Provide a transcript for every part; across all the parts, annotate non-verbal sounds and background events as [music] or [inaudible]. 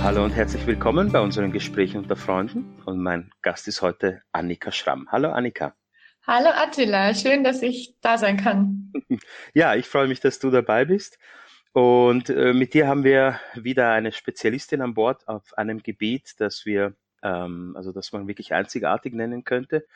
So, hallo und herzlich willkommen bei unseren Gesprächen unter Freunden. Und mein Gast ist heute Annika Schramm. Hallo Annika. Hallo Attila, schön, dass ich da sein kann. [laughs] Ja, ich freue mich, dass du dabei bist. Und äh, mit dir haben wir wieder eine Spezialistin an Bord auf einem Gebiet, das wir, ähm, also das man wirklich einzigartig nennen könnte.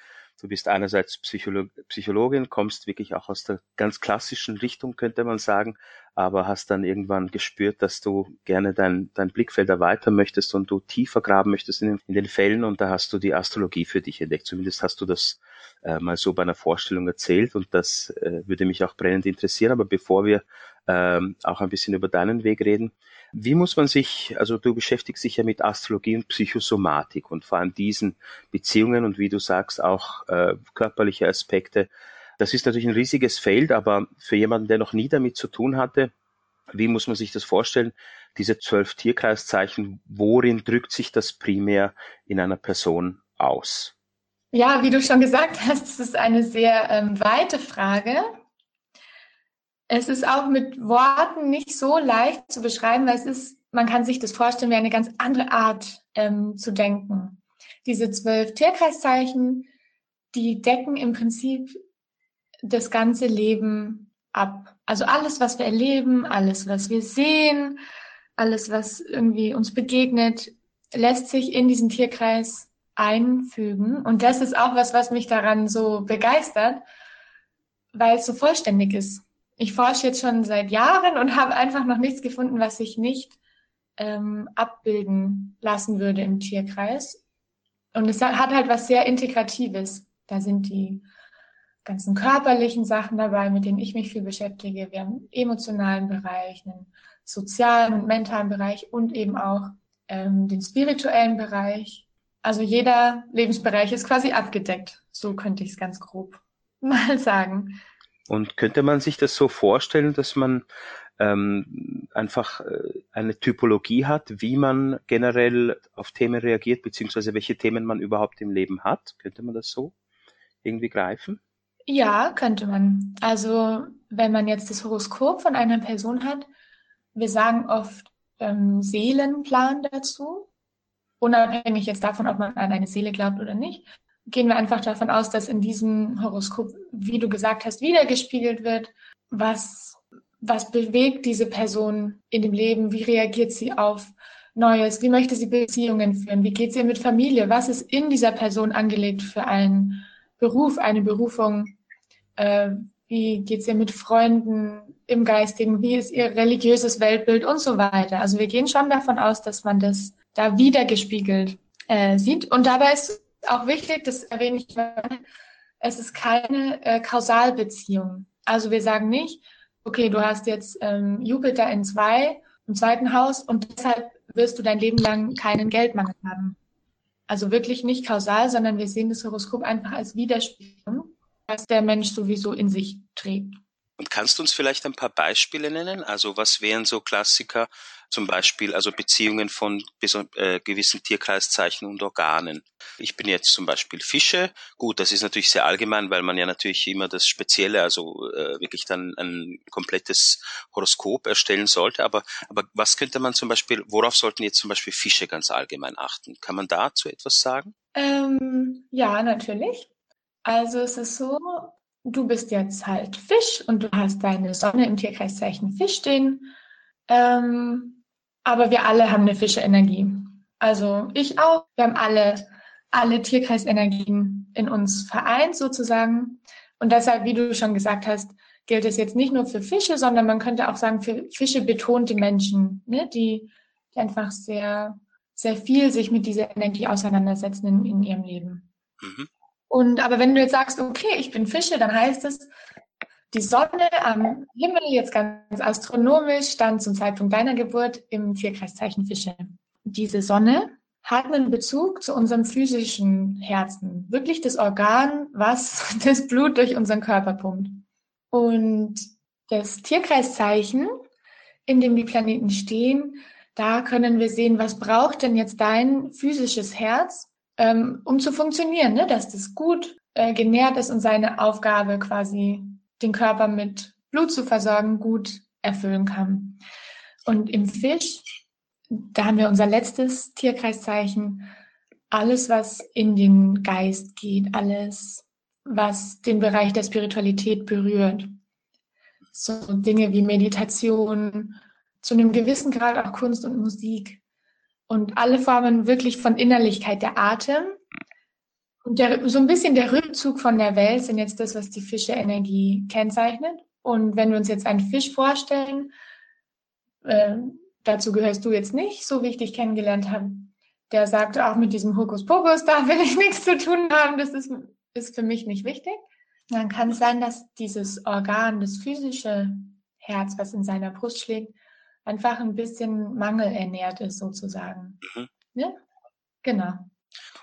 Du bist einerseits Psycholo Psychologin, kommst wirklich auch aus der ganz klassischen Richtung, könnte man sagen, aber hast dann irgendwann gespürt, dass du gerne dein, dein Blickfeld erweitern möchtest und du tiefer graben möchtest in den, in den Fällen und da hast du die Astrologie für dich entdeckt. Zumindest hast du das äh, mal so bei einer Vorstellung erzählt und das äh, würde mich auch brennend interessieren. Aber bevor wir ähm, auch ein bisschen über deinen Weg reden, wie muss man sich, also du beschäftigst dich ja mit Astrologie und Psychosomatik und vor allem diesen Beziehungen und wie du sagst auch äh, körperliche Aspekte. Das ist natürlich ein riesiges Feld, aber für jemanden, der noch nie damit zu tun hatte, wie muss man sich das vorstellen? Diese zwölf Tierkreiszeichen, worin drückt sich das primär in einer Person aus? Ja, wie du schon gesagt hast, es ist eine sehr ähm, weite Frage. Es ist auch mit Worten nicht so leicht zu beschreiben, weil es ist, man kann sich das vorstellen wie eine ganz andere Art ähm, zu denken. Diese zwölf Tierkreiszeichen, die decken im Prinzip das ganze Leben ab. Also alles, was wir erleben, alles, was wir sehen, alles, was irgendwie uns begegnet, lässt sich in diesen Tierkreis einfügen. Und das ist auch was, was mich daran so begeistert, weil es so vollständig ist ich forsche jetzt schon seit Jahren und habe einfach noch nichts gefunden, was sich nicht ähm, abbilden lassen würde im Tierkreis. Und es hat halt was sehr Integratives. Da sind die ganzen körperlichen Sachen dabei, mit denen ich mich viel beschäftige. Wir haben einen emotionalen Bereich, einen sozialen und mentalen Bereich und eben auch ähm, den spirituellen Bereich. Also jeder Lebensbereich ist quasi abgedeckt. So könnte ich es ganz grob [laughs] mal sagen. Und könnte man sich das so vorstellen, dass man ähm, einfach äh, eine Typologie hat, wie man generell auf Themen reagiert, beziehungsweise welche Themen man überhaupt im Leben hat? Könnte man das so irgendwie greifen? Ja, könnte man. Also wenn man jetzt das Horoskop von einer Person hat, wir sagen oft ähm, Seelenplan dazu, unabhängig jetzt davon, ob man an eine Seele glaubt oder nicht gehen wir einfach davon aus, dass in diesem Horoskop, wie du gesagt hast, wiedergespiegelt wird, was, was bewegt diese Person in dem Leben, wie reagiert sie auf Neues, wie möchte sie Beziehungen führen, wie geht es ihr mit Familie, was ist in dieser Person angelegt für einen Beruf, eine Berufung, äh, wie geht es ihr mit Freunden im Geistigen, wie ist ihr religiöses Weltbild und so weiter. Also wir gehen schon davon aus, dass man das da wiedergespiegelt äh, sieht. Und dabei ist auch wichtig, das erwähne ich, es ist keine äh, Kausalbeziehung. Also wir sagen nicht, okay, du hast jetzt ähm, Jupiter in zwei, im zweiten Haus und deshalb wirst du dein Leben lang keinen Geldmangel haben. Also wirklich nicht kausal, sondern wir sehen das Horoskop einfach als Widerspiegelung, was der Mensch sowieso in sich trägt. Und kannst du uns vielleicht ein paar Beispiele nennen? Also was wären so Klassiker, zum Beispiel also Beziehungen von äh, gewissen Tierkreiszeichen und Organen? Ich bin jetzt zum Beispiel Fische. Gut, das ist natürlich sehr allgemein, weil man ja natürlich immer das Spezielle, also äh, wirklich dann ein komplettes Horoskop erstellen sollte. Aber, aber was könnte man zum Beispiel, worauf sollten jetzt zum Beispiel Fische ganz allgemein achten? Kann man dazu etwas sagen? Ähm, ja, natürlich. Also es ist so, du bist jetzt halt Fisch und du hast deine Sonne im Tierkreiszeichen Fisch stehen. Ähm, aber wir alle haben eine Fischeenergie. Also ich auch. Wir haben alle, alle Tierkreisenergien in uns vereint sozusagen. Und deshalb, wie du schon gesagt hast, gilt es jetzt nicht nur für Fische, sondern man könnte auch sagen für Fische betonte Menschen, ne, die, die einfach sehr, sehr viel sich mit dieser Energie auseinandersetzen in, in ihrem Leben. Mhm. Und aber wenn du jetzt sagst, okay, ich bin Fische, dann heißt es, die Sonne am Himmel, jetzt ganz astronomisch, stand zum Zeitpunkt deiner Geburt im Tierkreiszeichen Fische. Diese Sonne hat einen Bezug zu unserem physischen Herzen. Wirklich das Organ, was [laughs] das Blut durch unseren Körper pumpt. Und das Tierkreiszeichen, in dem die Planeten stehen, da können wir sehen, was braucht denn jetzt dein physisches Herz, ähm, um zu funktionieren, ne? dass das gut äh, genährt ist und seine Aufgabe quasi den Körper mit Blut zu versorgen gut erfüllen kann. Und im Fisch, da haben wir unser letztes Tierkreiszeichen. Alles, was in den Geist geht, alles, was den Bereich der Spiritualität berührt. So Dinge wie Meditation, zu einem gewissen Grad auch Kunst und Musik. Und alle Formen wirklich von Innerlichkeit, der Atem und der, so ein bisschen der Rückzug von der Welt sind jetzt das, was die Fische-Energie kennzeichnet. Und wenn wir uns jetzt einen Fisch vorstellen, äh, dazu gehörst du jetzt nicht, so wie ich dich kennengelernt habe, der sagt, auch mit diesem Hokuspokus, da will ich nichts zu tun haben, das ist, ist für mich nicht wichtig. Dann kann es sein, dass dieses Organ, das physische Herz, was in seiner Brust schlägt, einfach ein bisschen mangelernährt ist sozusagen. Mhm. Ja? Genau.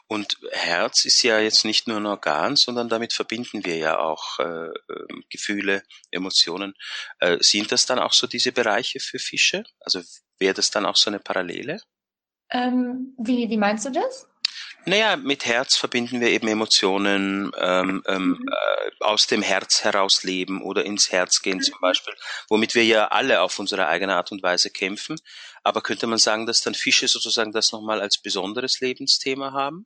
Und Herz ist ja jetzt nicht nur ein Organ, sondern damit verbinden wir ja auch äh, ähm, Gefühle, Emotionen. Äh, sind das dann auch so diese Bereiche für Fische? Also wäre das dann auch so eine Parallele? Ähm, wie, wie meinst du das? Naja, mit Herz verbinden wir eben Emotionen ähm, ähm, mhm. äh, aus dem Herz heraus leben oder ins Herz gehen mhm. zum Beispiel, womit wir ja alle auf unsere eigene Art und Weise kämpfen. Aber könnte man sagen, dass dann Fische sozusagen das nochmal als besonderes Lebensthema haben?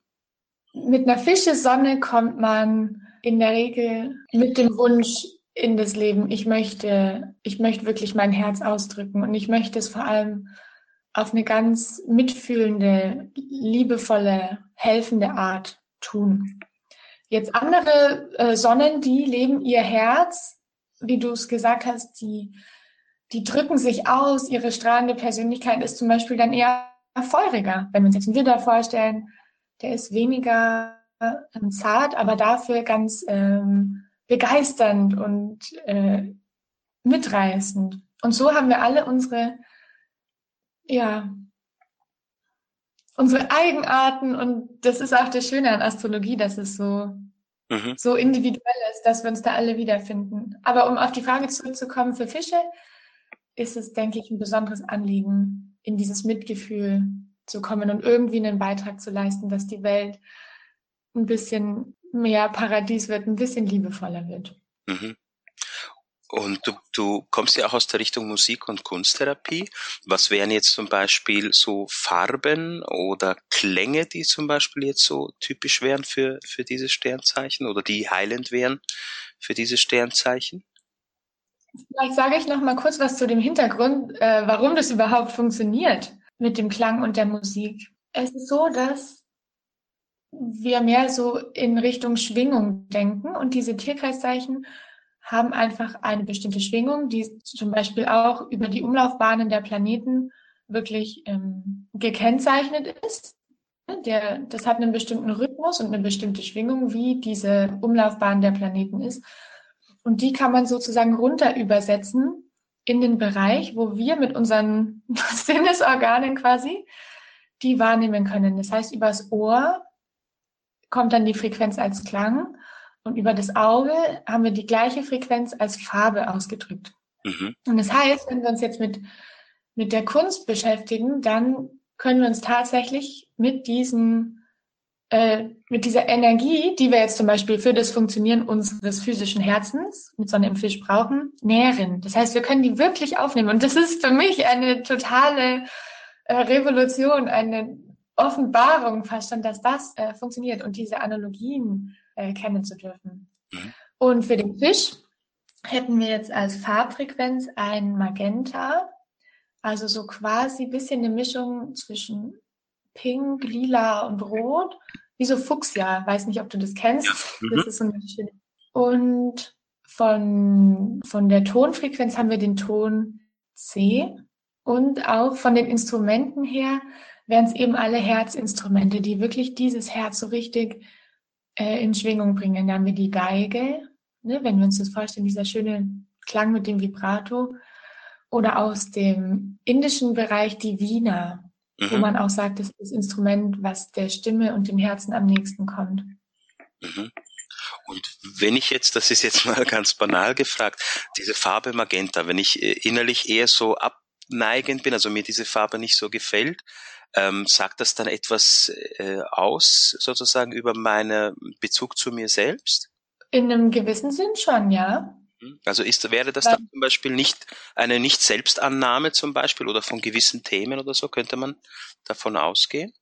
Mit einer Fischesonne kommt man in der Regel mit dem Wunsch in das Leben, ich möchte, ich möchte wirklich mein Herz ausdrücken und ich möchte es vor allem auf eine ganz mitfühlende, liebevolle, helfende Art tun. Jetzt andere äh, Sonnen, die leben ihr Herz, wie du es gesagt hast, die, die drücken sich aus, ihre strahlende Persönlichkeit ist zum Beispiel dann eher feuriger. Wenn wir uns jetzt einen Widder vorstellen, der ist weniger ähm, zart, aber dafür ganz ähm, begeisternd und äh, mitreißend. Und so haben wir alle unsere ja, unsere Eigenarten und das ist auch das Schöne an Astrologie, dass es so, mhm. so individuell ist, dass wir uns da alle wiederfinden. Aber um auf die Frage zurückzukommen, für Fische ist es, denke ich, ein besonderes Anliegen, in dieses Mitgefühl zu kommen und irgendwie einen Beitrag zu leisten, dass die Welt ein bisschen mehr Paradies wird, ein bisschen liebevoller wird. Mhm. Und du, du kommst ja auch aus der Richtung Musik- und Kunsttherapie. Was wären jetzt zum Beispiel so Farben oder Klänge, die zum Beispiel jetzt so typisch wären für, für dieses Sternzeichen oder die heilend wären für dieses Sternzeichen? Vielleicht sage ich noch mal kurz was zu dem Hintergrund, äh, warum das überhaupt funktioniert mit dem Klang und der Musik. Es ist so, dass wir mehr so in Richtung Schwingung denken und diese Tierkreiszeichen haben einfach eine bestimmte Schwingung, die zum Beispiel auch über die Umlaufbahnen der Planeten wirklich ähm, gekennzeichnet ist. Der, das hat einen bestimmten Rhythmus und eine bestimmte Schwingung, wie diese Umlaufbahn der Planeten ist. Und die kann man sozusagen runter übersetzen in den Bereich, wo wir mit unseren [laughs] Sinnesorganen quasi die wahrnehmen können. Das heißt, übers Ohr kommt dann die Frequenz als Klang und über das Auge haben wir die gleiche Frequenz als Farbe ausgedrückt. Mhm. Und das heißt, wenn wir uns jetzt mit, mit der Kunst beschäftigen, dann können wir uns tatsächlich mit diesen äh, mit dieser Energie, die wir jetzt zum Beispiel für das Funktionieren unseres physischen Herzens mit Sonne im Fisch brauchen, nähren. Das heißt, wir können die wirklich aufnehmen. Und das ist für mich eine totale äh, Revolution, eine Offenbarung fast schon, dass das äh, funktioniert und diese Analogien äh, kennen zu dürfen. Mhm. Und für den Fisch hätten wir jetzt als Farbfrequenz ein Magenta, also so quasi ein bisschen eine Mischung zwischen Pink, Lila und Rot, wie so Fuchsia. Weiß nicht, ob du das kennst. Ja. Mhm. Das ist so eine schöne. Und von, von der Tonfrequenz haben wir den Ton C. Und auch von den Instrumenten her wären es eben alle Herzinstrumente, die wirklich dieses Herz so richtig äh, in Schwingung bringen. Dann haben wir die Geige, ne, wenn wir uns das vorstellen, dieser schöne Klang mit dem Vibrato. Oder aus dem indischen Bereich die Wiener, mhm. wo man auch sagt, das ist das Instrument, was der Stimme und dem Herzen am nächsten kommt. Mhm. Und wenn ich jetzt, das ist jetzt [laughs] mal ganz banal gefragt, diese Farbe Magenta, wenn ich äh, innerlich eher so abneigend bin, also mir diese Farbe nicht so gefällt, ähm, sagt das dann etwas äh, aus, sozusagen, über meinen Bezug zu mir selbst? In einem gewissen Sinn schon, ja. Mhm. Also ist, wäre das dann zum Beispiel nicht eine Nicht-Selbstannahme zum Beispiel oder von gewissen Themen oder so? Könnte man davon ausgehen?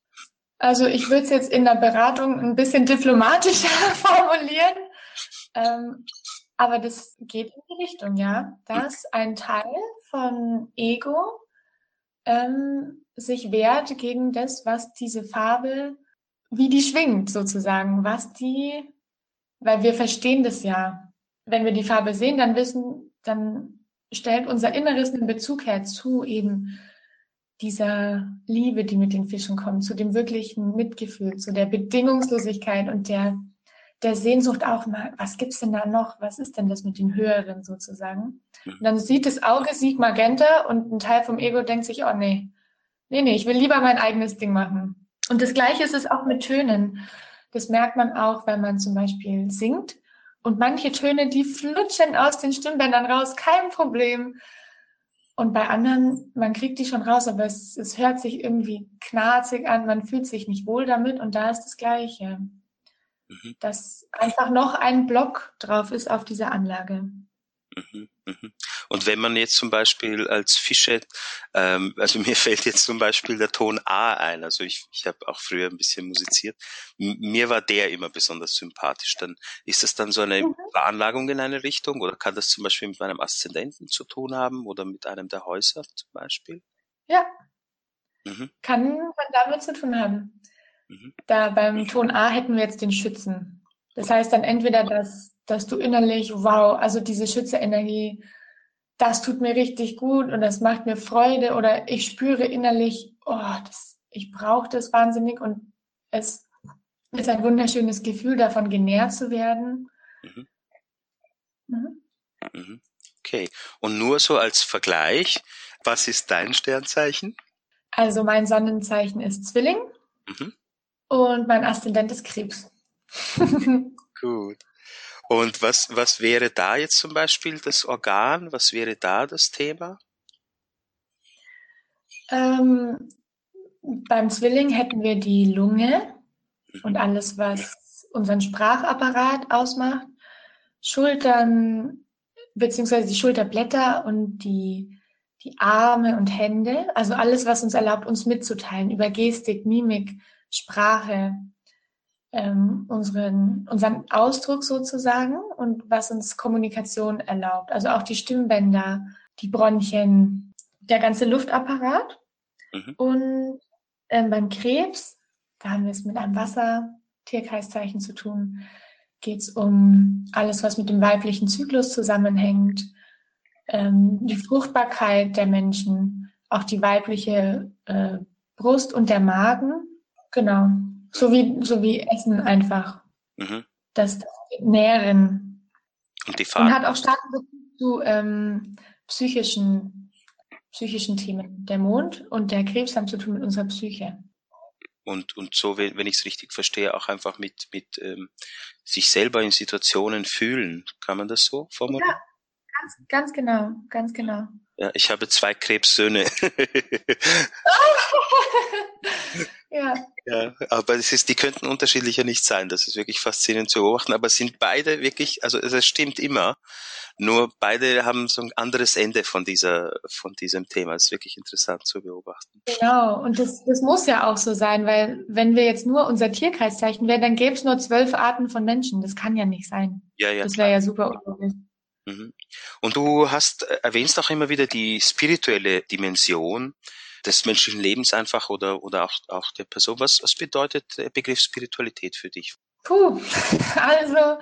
Also ich würde es jetzt in der Beratung ein bisschen diplomatischer [laughs] formulieren. Ähm, aber das geht in die Richtung, ja, dass ein Teil von Ego ähm, sich wehrt gegen das, was diese Farbe, wie die schwingt sozusagen, was die, weil wir verstehen das ja. Wenn wir die Farbe sehen, dann wissen, dann stellt unser Inneres einen Bezug her zu eben dieser Liebe, die mit den Fischen kommt, zu dem wirklichen Mitgefühl, zu der Bedingungslosigkeit und der der Sehnsucht auch mal, was gibt's denn da noch? Was ist denn das mit dem Höheren sozusagen? Und dann sieht das Auge, sieht Magenta und ein Teil vom Ego denkt sich, oh nee, nee, nee, ich will lieber mein eigenes Ding machen. Und das Gleiche ist es auch mit Tönen. Das merkt man auch, wenn man zum Beispiel singt. Und manche Töne, die flutschen aus den Stimmbändern raus, kein Problem. Und bei anderen, man kriegt die schon raus, aber es, es hört sich irgendwie knarzig an, man fühlt sich nicht wohl damit und da ist das Gleiche. Mhm. Dass einfach noch ein Block drauf ist auf dieser Anlage. Mhm, mhm. Und wenn man jetzt zum Beispiel als Fische, ähm, also [laughs] mir fällt jetzt zum Beispiel der Ton A ein, also ich, ich habe auch früher ein bisschen musiziert, M mir war der immer besonders sympathisch. Dann ist das dann so eine. Veranlagung in eine Richtung oder kann das zum Beispiel mit meinem Aszendenten zu tun haben oder mit einem der Häuser zum Beispiel? Ja, mhm. kann, kann damit zu tun haben. Mhm. Da beim Ton A hätten wir jetzt den Schützen. Das heißt dann entweder, dass, dass du innerlich, wow, also diese Schützerenergie, das tut mir richtig gut und das macht mir Freude oder ich spüre innerlich, oh, das, ich brauche das wahnsinnig und es ist ein wunderschönes Gefühl, davon genährt zu werden. Mhm. Mhm. mhm. Okay, und nur so als Vergleich, was ist dein Sternzeichen? Also mein Sonnenzeichen ist Zwilling. Mhm. Und mein Aszendent ist Krebs. [laughs] Gut. Und was, was wäre da jetzt zum Beispiel das Organ? Was wäre da das Thema? Ähm, beim Zwilling hätten wir die Lunge mhm. und alles, was unseren Sprachapparat ausmacht. Schultern, beziehungsweise die Schulterblätter und die, die Arme und Hände. Also alles, was uns erlaubt, uns mitzuteilen über Gestik, Mimik, Sprache, ähm, unseren, unseren Ausdruck sozusagen und was uns Kommunikation erlaubt. Also auch die Stimmbänder, die Bronchien, der ganze Luftapparat. Mhm. Und ähm, beim Krebs, da haben wir es mit einem Wasser-Tierkreiszeichen zu tun, geht es um alles, was mit dem weiblichen Zyklus zusammenhängt, ähm, die Fruchtbarkeit der Menschen, auch die weibliche äh, Brust und der Magen Genau. So wie, so wie Essen einfach. Mhm. Das, das Nähren. Und die Farbe. Und hat auch starken Bezug zu ähm, psychischen, psychischen Themen. Der Mond und der Krebs haben zu tun mit unserer Psyche. Und, und so, wenn, wenn ich es richtig verstehe, auch einfach mit, mit ähm, sich selber in Situationen fühlen. Kann man das so formulieren? Ja, ganz, ganz genau, ganz genau. Ja, ich habe zwei Krebssöhne. [laughs] ja. ja. Aber es ist, die könnten unterschiedlicher nicht sein. Das ist wirklich faszinierend zu beobachten. Aber sind beide wirklich, also es stimmt immer. Nur beide haben so ein anderes Ende von dieser, von diesem Thema. Es ist wirklich interessant zu beobachten. Genau. Und das, das muss ja auch so sein, weil wenn wir jetzt nur unser Tierkreiszeichen wären, dann gäbe es nur zwölf Arten von Menschen. Das kann ja nicht sein. Ja, ja. Das wäre ja super unlogisch. Mhm. Und du hast äh, erwähnst auch immer wieder die spirituelle Dimension des menschlichen Lebens einfach oder, oder auch, auch der Person. Was, was bedeutet der Begriff Spiritualität für dich? Puh, [laughs] also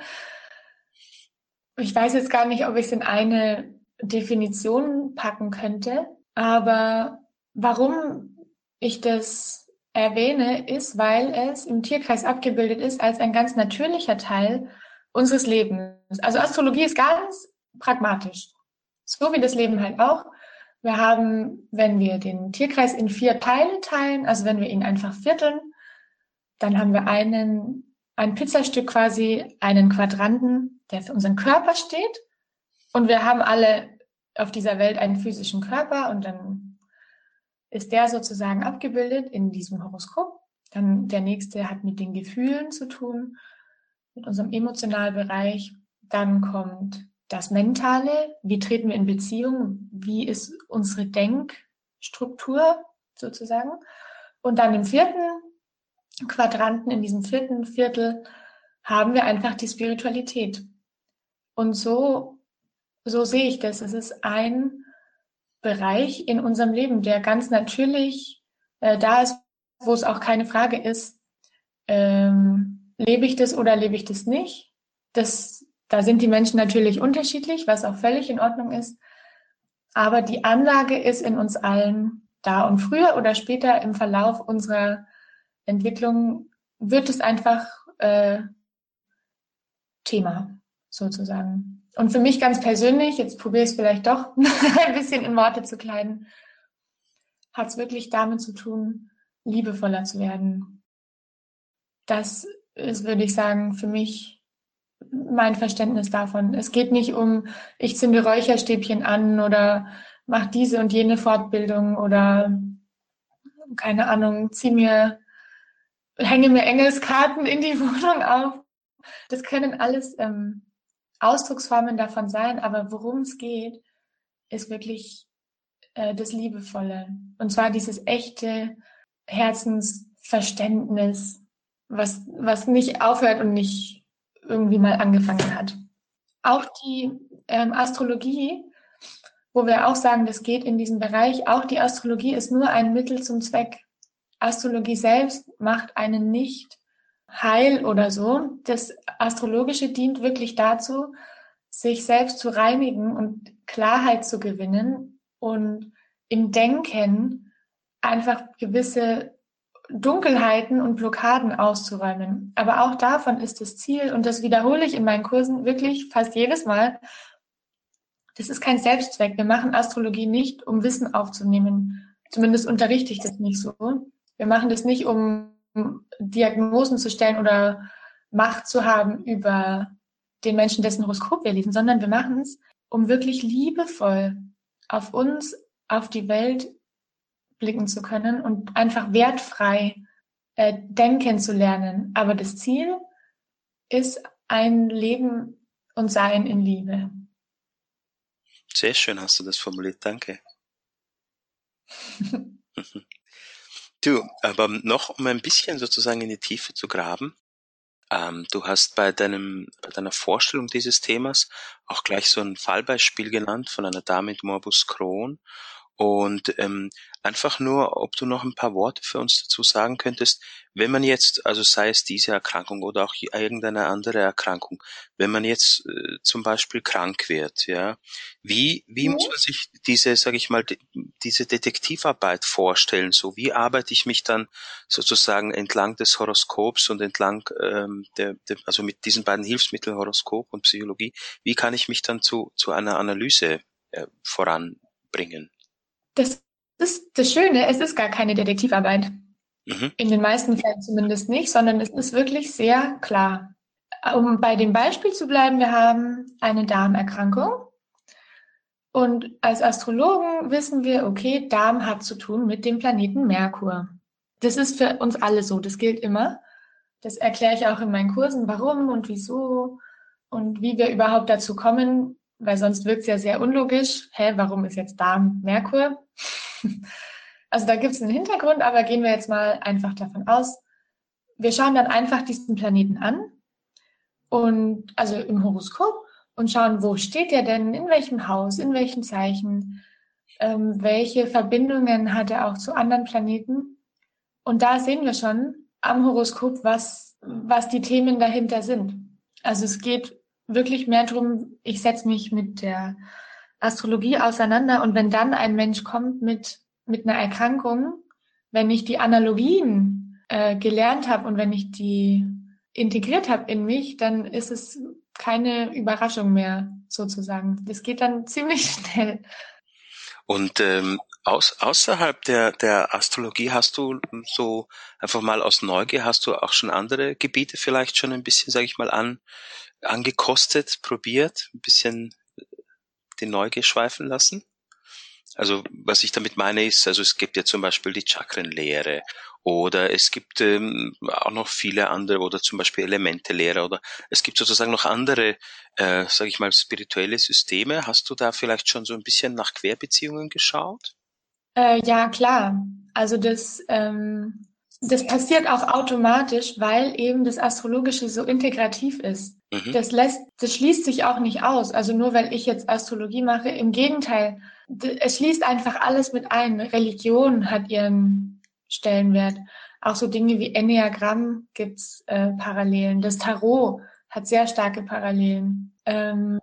ich weiß jetzt gar nicht, ob ich es in eine Definition packen könnte, aber warum ich das erwähne, ist, weil es im Tierkreis abgebildet ist als ein ganz natürlicher Teil unseres Lebens. Also Astrologie ist ganz pragmatisch. So wie das Leben halt auch. Wir haben, wenn wir den Tierkreis in vier Teile teilen, also wenn wir ihn einfach vierteln, dann haben wir einen, ein Pizzastück quasi, einen Quadranten, der für unseren Körper steht. Und wir haben alle auf dieser Welt einen physischen Körper und dann ist der sozusagen abgebildet in diesem Horoskop. Dann der nächste hat mit den Gefühlen zu tun, mit unserem Emotionalbereich. Dann kommt das Mentale, wie treten wir in Beziehung, wie ist unsere Denkstruktur sozusagen. Und dann im vierten Quadranten, in diesem vierten Viertel, haben wir einfach die Spiritualität. Und so, so sehe ich das. Es ist ein Bereich in unserem Leben, der ganz natürlich äh, da ist, wo es auch keine Frage ist, ähm, lebe ich das oder lebe ich das nicht. Das, da sind die Menschen natürlich unterschiedlich, was auch völlig in Ordnung ist. Aber die Anlage ist in uns allen da. Und früher oder später im Verlauf unserer Entwicklung wird es einfach äh, Thema sozusagen. Und für mich ganz persönlich, jetzt probiere ich es vielleicht doch [laughs] ein bisschen in Worte zu kleiden, hat es wirklich damit zu tun, liebevoller zu werden. Das ist, würde ich sagen, für mich mein Verständnis davon. Es geht nicht um, ich zünde Räucherstäbchen an oder mache diese und jene Fortbildung oder keine Ahnung, zieh mir, hänge mir Engelskarten in die [laughs] Wohnung auf. Das können alles ähm, Ausdrucksformen davon sein, aber worum es geht, ist wirklich äh, das Liebevolle. Und zwar dieses echte Herzensverständnis, was, was nicht aufhört und nicht irgendwie mal angefangen hat. Auch die ähm, Astrologie, wo wir auch sagen, das geht in diesem Bereich, auch die Astrologie ist nur ein Mittel zum Zweck. Astrologie selbst macht einen nicht heil oder so. Das Astrologische dient wirklich dazu, sich selbst zu reinigen und Klarheit zu gewinnen und im Denken einfach gewisse Dunkelheiten und Blockaden auszuräumen. Aber auch davon ist das Ziel, und das wiederhole ich in meinen Kursen wirklich fast jedes Mal, das ist kein Selbstzweck. Wir machen Astrologie nicht, um Wissen aufzunehmen. Zumindest unterrichte ich das nicht so. Wir machen das nicht, um Diagnosen zu stellen oder Macht zu haben über den Menschen, dessen Horoskop wir lesen, sondern wir machen es, um wirklich liebevoll auf uns, auf die Welt blicken zu können und einfach wertfrei äh, denken zu lernen. Aber das Ziel ist ein Leben und Sein in Liebe. Sehr schön hast du das formuliert, danke. [laughs] du, aber noch um ein bisschen sozusagen in die Tiefe zu graben, ähm, du hast bei deinem, bei deiner Vorstellung dieses Themas auch gleich so ein Fallbeispiel genannt von einer Dame mit Morbus Crohn und ähm, einfach nur, ob du noch ein paar Worte für uns dazu sagen könntest, wenn man jetzt, also sei es diese Erkrankung oder auch irgendeine andere Erkrankung, wenn man jetzt äh, zum Beispiel krank wird, ja, wie, wie mhm. muss man sich diese, sage ich mal, diese Detektivarbeit vorstellen? So, wie arbeite ich mich dann sozusagen entlang des Horoskops und entlang ähm, der, der, also mit diesen beiden Hilfsmitteln Horoskop und Psychologie, wie kann ich mich dann zu, zu einer Analyse äh, voranbringen? Das ist das Schöne, es ist gar keine Detektivarbeit. Mhm. In den meisten Fällen zumindest nicht, sondern es ist wirklich sehr klar. Um bei dem Beispiel zu bleiben, wir haben eine Darmerkrankung. Und als Astrologen wissen wir, okay, Darm hat zu tun mit dem Planeten Merkur. Das ist für uns alle so, das gilt immer. Das erkläre ich auch in meinen Kursen, warum und wieso und wie wir überhaupt dazu kommen, weil sonst wirkt es ja sehr unlogisch. Hä, warum ist jetzt Darm Merkur? [laughs] Also da gibt es einen Hintergrund, aber gehen wir jetzt mal einfach davon aus. Wir schauen dann einfach diesen Planeten an und also im Horoskop und schauen, wo steht er denn, in welchem Haus, in welchen Zeichen, ähm, welche Verbindungen hat er auch zu anderen Planeten. Und da sehen wir schon am Horoskop, was, was die Themen dahinter sind. Also es geht wirklich mehr darum, ich setze mich mit der Astrologie auseinander und wenn dann ein Mensch kommt mit, mit einer Erkrankung, wenn ich die Analogien äh, gelernt habe und wenn ich die integriert habe in mich, dann ist es keine Überraschung mehr sozusagen. Das geht dann [laughs] ziemlich schnell. Und ähm, aus, außerhalb der, der Astrologie hast du so einfach mal aus Neugier, hast du auch schon andere Gebiete vielleicht schon ein bisschen, sage ich mal, an, angekostet, probiert, ein bisschen die Neugier schweifen lassen? Also was ich damit meine ist, also es gibt ja zum Beispiel die Chakrenlehre oder es gibt ähm, auch noch viele andere oder zum Beispiel Elementelehre oder es gibt sozusagen noch andere, äh, sage ich mal, spirituelle Systeme. Hast du da vielleicht schon so ein bisschen nach Querbeziehungen geschaut? Äh, ja, klar. Also das, ähm, das passiert auch automatisch, weil eben das Astrologische so integrativ ist. Mhm. Das lässt, das schließt sich auch nicht aus. Also nur weil ich jetzt Astrologie mache, im Gegenteil, es schließt einfach alles mit ein. Religion hat ihren Stellenwert. Auch so Dinge wie Enneagramm gibt's äh, Parallelen. Das Tarot hat sehr starke Parallelen. Ähm,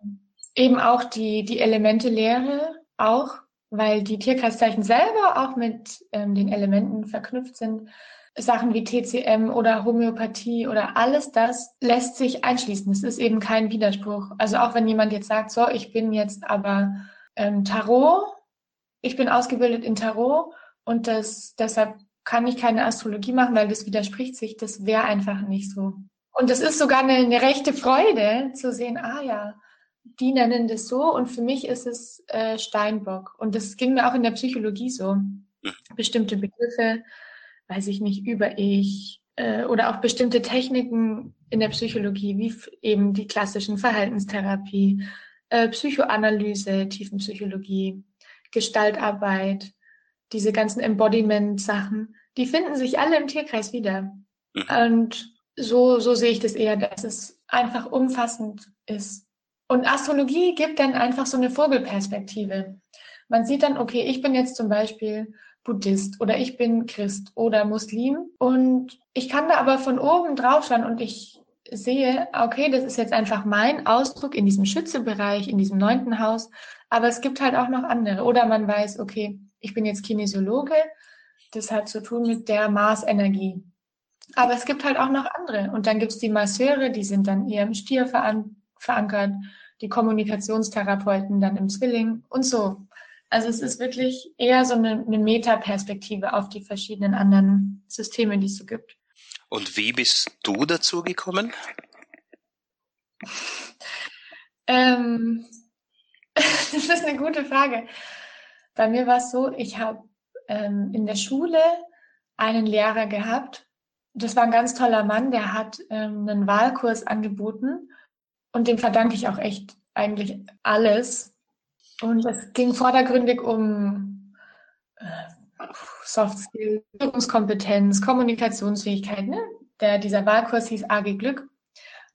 eben auch die, die Elemente-Lehre auch, weil die Tierkreiszeichen selber auch mit ähm, den Elementen verknüpft sind. Sachen wie TCM oder Homöopathie oder alles das lässt sich einschließen. Es ist eben kein Widerspruch. Also auch wenn jemand jetzt sagt, so, ich bin jetzt aber ähm, Tarot, ich bin ausgebildet in Tarot und das, deshalb kann ich keine Astrologie machen, weil das widerspricht sich. Das wäre einfach nicht so. Und es ist sogar eine, eine, rechte Freude zu sehen, ah ja, die nennen das so und für mich ist es äh, Steinbock. Und das ging mir auch in der Psychologie so. Bestimmte Begriffe, weiß ich nicht, über ich äh, oder auch bestimmte Techniken in der Psychologie, wie eben die klassischen Verhaltenstherapie, äh, Psychoanalyse, Tiefenpsychologie, Gestaltarbeit, diese ganzen Embodiment-Sachen, die finden sich alle im Tierkreis wieder. Und so, so sehe ich das eher, dass es einfach umfassend ist. Und Astrologie gibt dann einfach so eine Vogelperspektive. Man sieht dann, okay, ich bin jetzt zum Beispiel Buddhist oder ich bin Christ oder Muslim und ich kann da aber von oben drauf schauen und ich sehe, okay, das ist jetzt einfach mein Ausdruck in diesem Schützebereich, in diesem neunten Haus, aber es gibt halt auch noch andere. Oder man weiß, okay, ich bin jetzt Kinesiologe, das hat zu tun mit der Marsenergie. Aber es gibt halt auch noch andere. Und dann gibt es die Masseure, die sind dann eher im Stier verankert, die Kommunikationstherapeuten dann im Zwilling und so. Also es ist wirklich eher so eine, eine Metaperspektive auf die verschiedenen anderen Systeme, die es so gibt. Und wie bist du dazu gekommen? Ähm, [laughs] das ist eine gute Frage. Bei mir war es so, ich habe ähm, in der Schule einen Lehrer gehabt. Das war ein ganz toller Mann, der hat ähm, einen Wahlkurs angeboten und dem verdanke ich auch echt eigentlich alles. Und es ging vordergründig um äh, Soft Skills, Führungskompetenz, Kommunikationsfähigkeit. Ne? Der, dieser Wahlkurs hieß AG Glück.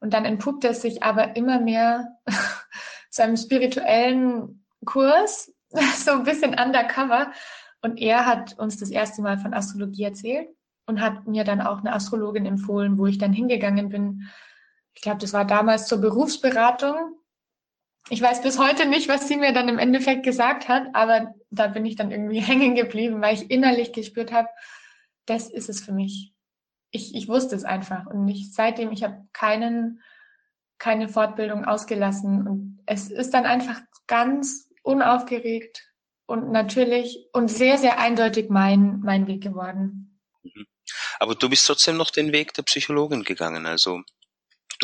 Und dann entpuppte es sich aber immer mehr [laughs] zu einem spirituellen Kurs, [laughs] so ein bisschen undercover. Und er hat uns das erste Mal von Astrologie erzählt und hat mir dann auch eine Astrologin empfohlen, wo ich dann hingegangen bin. Ich glaube, das war damals zur Berufsberatung. Ich weiß bis heute nicht, was sie mir dann im Endeffekt gesagt hat, aber da bin ich dann irgendwie [laughs] hängen geblieben, weil ich innerlich gespürt habe, das ist es für mich. Ich, ich wusste es einfach und ich, seitdem, ich habe keinen, keine Fortbildung ausgelassen und es ist dann einfach ganz unaufgeregt und natürlich und sehr, sehr eindeutig mein, mein Weg geworden. Mhm. Aber du bist trotzdem noch den Weg der Psychologin gegangen. Also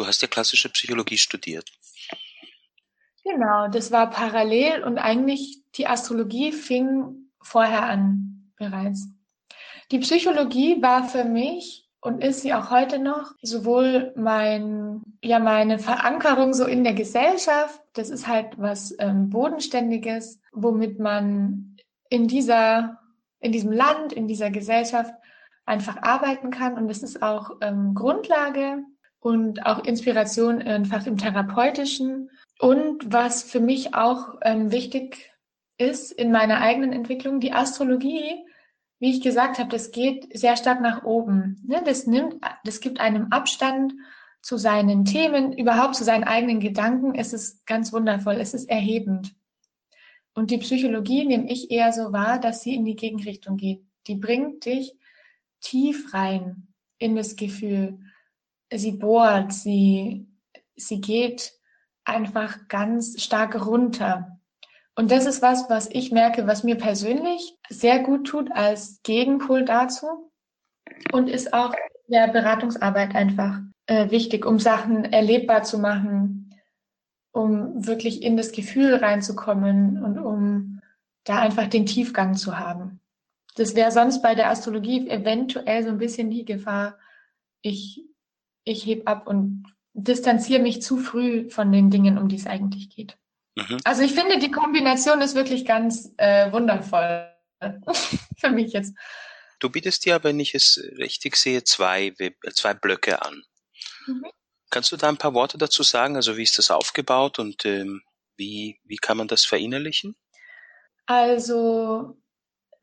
du hast ja klassische Psychologie studiert. Genau, das war parallel und eigentlich die Astrologie fing vorher an bereits. Die Psychologie war für mich und ist sie auch heute noch sowohl mein ja meine Verankerung so in der Gesellschaft das ist halt was ähm, bodenständiges womit man in dieser in diesem Land in dieser Gesellschaft einfach arbeiten kann und es ist auch ähm, Grundlage und auch Inspiration einfach im therapeutischen und was für mich auch ähm, wichtig ist in meiner eigenen Entwicklung die Astrologie wie ich gesagt habe, das geht sehr stark nach oben. Ne? Das nimmt, das gibt einem Abstand zu seinen Themen, überhaupt zu seinen eigenen Gedanken. Es ist ganz wundervoll. Es ist erhebend. Und die Psychologie nehme ich eher so wahr, dass sie in die Gegenrichtung geht. Die bringt dich tief rein in das Gefühl. Sie bohrt, sie, sie geht einfach ganz stark runter. Und das ist was, was ich merke, was mir persönlich sehr gut tut als Gegenpol dazu und ist auch der Beratungsarbeit einfach äh, wichtig, um Sachen erlebbar zu machen, um wirklich in das Gefühl reinzukommen und um da einfach den Tiefgang zu haben. Das wäre sonst bei der Astrologie eventuell so ein bisschen die Gefahr, ich, ich heb ab und distanziere mich zu früh von den Dingen, um die es eigentlich geht. Mhm. Also ich finde, die Kombination ist wirklich ganz äh, wundervoll [laughs] für mich jetzt. Du bietest dir, wenn ich es richtig sehe, zwei, zwei Blöcke an. Mhm. Kannst du da ein paar Worte dazu sagen? Also wie ist das aufgebaut und ähm, wie, wie kann man das verinnerlichen? Also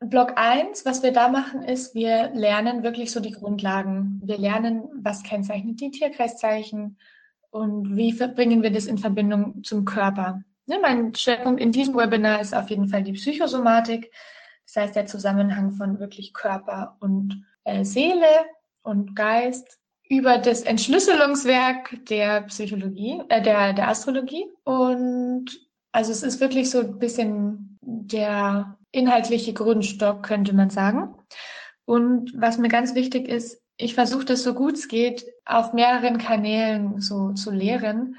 Block 1, was wir da machen, ist, wir lernen wirklich so die Grundlagen. Wir lernen, was kennzeichnet die Tierkreiszeichen und wie bringen wir das in Verbindung zum Körper. Ne, mein Schwerpunkt in diesem Webinar ist auf jeden Fall die Psychosomatik. Das heißt, der Zusammenhang von wirklich Körper und äh, Seele und Geist über das Entschlüsselungswerk der Psychologie, äh, der, der Astrologie. Und also es ist wirklich so ein bisschen der inhaltliche Grundstock, könnte man sagen. Und was mir ganz wichtig ist, ich versuche das so gut es geht auf mehreren Kanälen so zu lehren.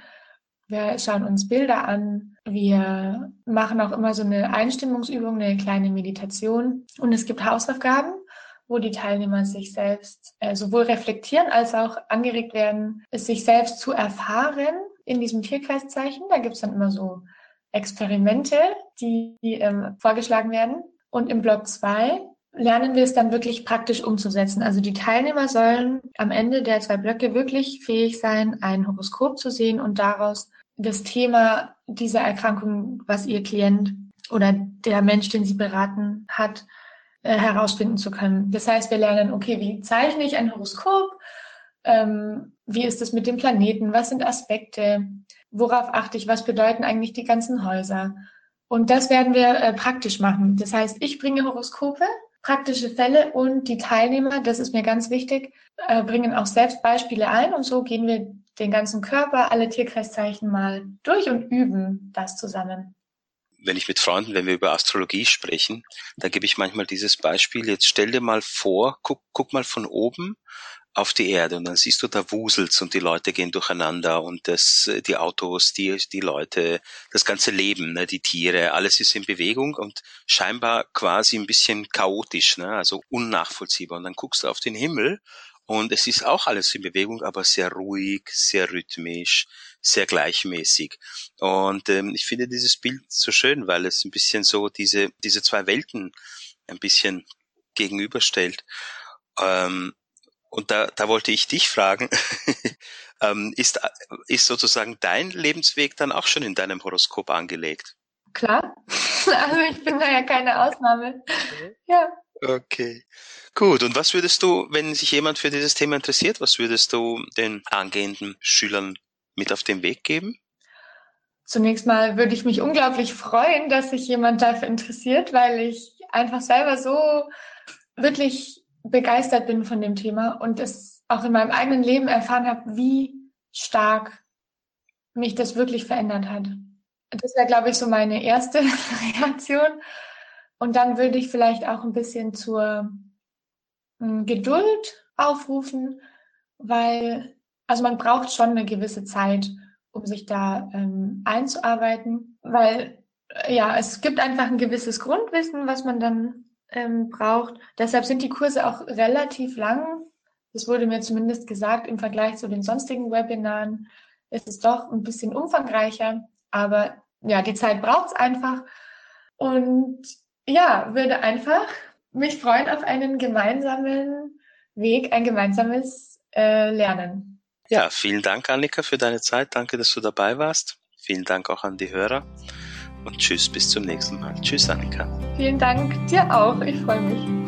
Wir schauen uns Bilder an, wir machen auch immer so eine Einstimmungsübung, eine kleine Meditation. Und es gibt Hausaufgaben, wo die Teilnehmer sich selbst äh, sowohl reflektieren als auch angeregt werden, es sich selbst zu erfahren in diesem Tierkreiszeichen. Da gibt es dann immer so Experimente, die, ähm, vorgeschlagen werden. Und im Block 2 lernen wir es dann wirklich praktisch umzusetzen. Also die Teilnehmer sollen am Ende der zwei Blöcke wirklich fähig sein, ein Horoskop zu sehen und daraus das Thema dieser Erkrankung, was Ihr Klient oder der Mensch, den Sie beraten hat, äh, herausfinden zu können. Das heißt, wir lernen, okay, wie zeichne ich ein Horoskop? Ähm, wie ist es mit dem Planeten? Was sind Aspekte? Worauf achte ich? Was bedeuten eigentlich die ganzen Häuser? Und das werden wir äh, praktisch machen. Das heißt, ich bringe Horoskope, praktische Fälle und die Teilnehmer, das ist mir ganz wichtig, äh, bringen auch selbst Beispiele ein und so gehen wir den ganzen Körper, alle Tierkreiszeichen mal durch und üben das zusammen. Wenn ich mit Freunden, wenn wir über Astrologie sprechen, da gebe ich manchmal dieses Beispiel. Jetzt stell dir mal vor, guck, guck mal von oben auf die Erde und dann siehst du, da wuselt's und die Leute gehen durcheinander und das, die Autos, die, die Leute, das ganze Leben, ne, die Tiere, alles ist in Bewegung und scheinbar quasi ein bisschen chaotisch, ne, also unnachvollziehbar. Und dann guckst du auf den Himmel und es ist auch alles in Bewegung, aber sehr ruhig, sehr rhythmisch, sehr gleichmäßig. Und ähm, ich finde dieses Bild so schön, weil es ein bisschen so diese, diese zwei Welten ein bisschen gegenüberstellt. Ähm, und da, da wollte ich dich fragen, [laughs] ähm, ist, ist sozusagen dein Lebensweg dann auch schon in deinem Horoskop angelegt? Klar, [laughs] also ich bin da ja keine Ausnahme. Ja. Okay. Gut. Und was würdest du, wenn sich jemand für dieses Thema interessiert, was würdest du den angehenden Schülern mit auf den Weg geben? Zunächst mal würde ich mich unglaublich freuen, dass sich jemand dafür interessiert, weil ich einfach selber so wirklich begeistert bin von dem Thema und es auch in meinem eigenen Leben erfahren habe, wie stark mich das wirklich verändert hat. Das wäre, glaube ich, so meine erste [laughs] Reaktion. Und dann würde ich vielleicht auch ein bisschen zur hm, Geduld aufrufen, weil, also man braucht schon eine gewisse Zeit, um sich da ähm, einzuarbeiten, weil ja, es gibt einfach ein gewisses Grundwissen, was man dann ähm, braucht. Deshalb sind die Kurse auch relativ lang. Das wurde mir zumindest gesagt im Vergleich zu den sonstigen Webinaren. ist Es doch ein bisschen umfangreicher, aber ja, die Zeit braucht es einfach. Und ja, würde einfach mich freuen auf einen gemeinsamen Weg, ein gemeinsames äh, Lernen. Ja, vielen Dank, Annika, für deine Zeit. Danke, dass du dabei warst. Vielen Dank auch an die Hörer. Und tschüss, bis zum nächsten Mal. Tschüss, Annika. Vielen Dank dir auch. Ich freue mich.